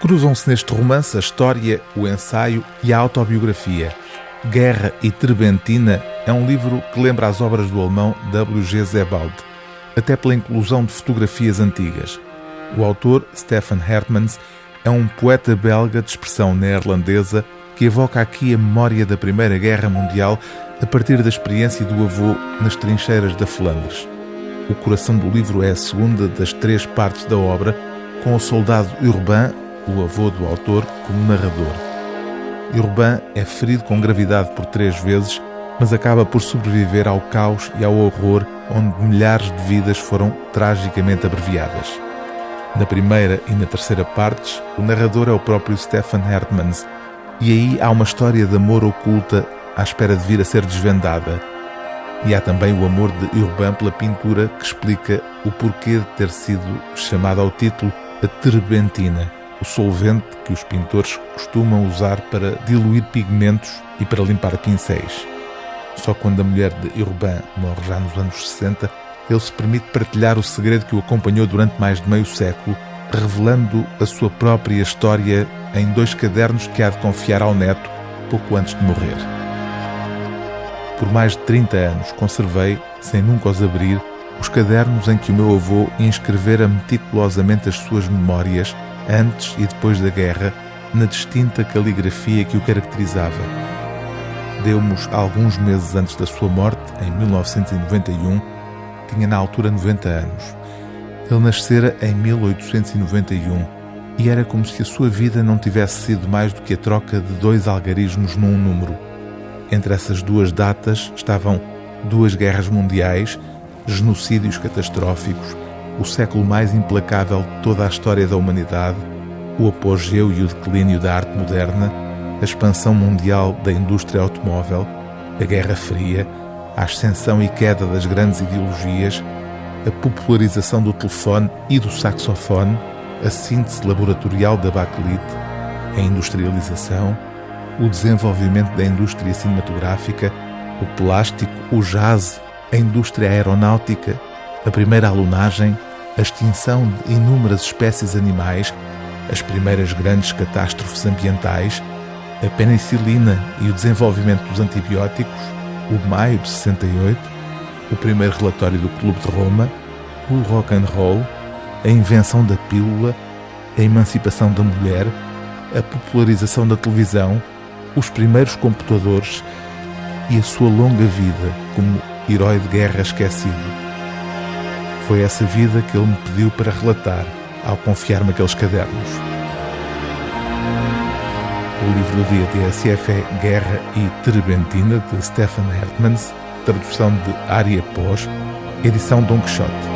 Cruzam-se neste romance a história, o ensaio e a autobiografia. Guerra e Trebentina é um livro que lembra as obras do alemão W. G. Sebald, até pela inclusão de fotografias antigas. O autor, Stefan Hertmans, é um poeta belga de expressão neerlandesa que evoca aqui a memória da Primeira Guerra Mundial a partir da experiência do avô nas trincheiras da Flandres. O coração do livro é a segunda das três partes da obra, com o soldado Urbain, o avô do autor, como narrador. Urbain é ferido com gravidade por três vezes, mas acaba por sobreviver ao caos e ao horror onde milhares de vidas foram tragicamente abreviadas. Na primeira e na terceira partes, o narrador é o próprio Stefan Hertmans, e aí há uma história de amor oculta à espera de vir a ser desvendada e há também o amor de Urbain pela pintura que explica o porquê de ter sido chamada ao título a terbentina, o solvente que os pintores costumam usar para diluir pigmentos e para limpar pincéis. Só quando a mulher de Urbain morre já nos anos 60, ele se permite partilhar o segredo que o acompanhou durante mais de meio século, revelando a sua própria história em dois cadernos que há de confiar ao neto pouco antes de morrer. Por mais de 30 anos conservei, sem nunca os abrir, os cadernos em que o meu avô inscrevera meticulosamente as suas memórias, antes e depois da guerra, na distinta caligrafia que o caracterizava. Deu-nos alguns meses antes da sua morte, em 1991, tinha na altura 90 anos. Ele nascera em 1891 e era como se a sua vida não tivesse sido mais do que a troca de dois algarismos num número. Entre essas duas datas estavam duas guerras mundiais, genocídios catastróficos, o século mais implacável de toda a história da humanidade, o apogeu e o declínio da arte moderna, a expansão mundial da indústria automóvel, a Guerra Fria, a ascensão e queda das grandes ideologias, a popularização do telefone e do saxofone, a síntese laboratorial da bakelite, a industrialização, o desenvolvimento da indústria cinematográfica, o plástico, o jazz, a indústria aeronáutica, a primeira alunagem, a extinção de inúmeras espécies animais, as primeiras grandes catástrofes ambientais, a penicilina e o desenvolvimento dos antibióticos, o maio de 68, o primeiro relatório do Clube de Roma, o rock and roll, a invenção da pílula, a emancipação da mulher, a popularização da televisão, os primeiros computadores e a sua longa vida como herói de guerra esquecido. Foi essa vida que ele me pediu para relatar ao confiar-me aqueles cadernos. O livro do dia TSF é Guerra e Trebentina, de Stefan Hertmans, tradução de Aria Pós, edição Don Quixote.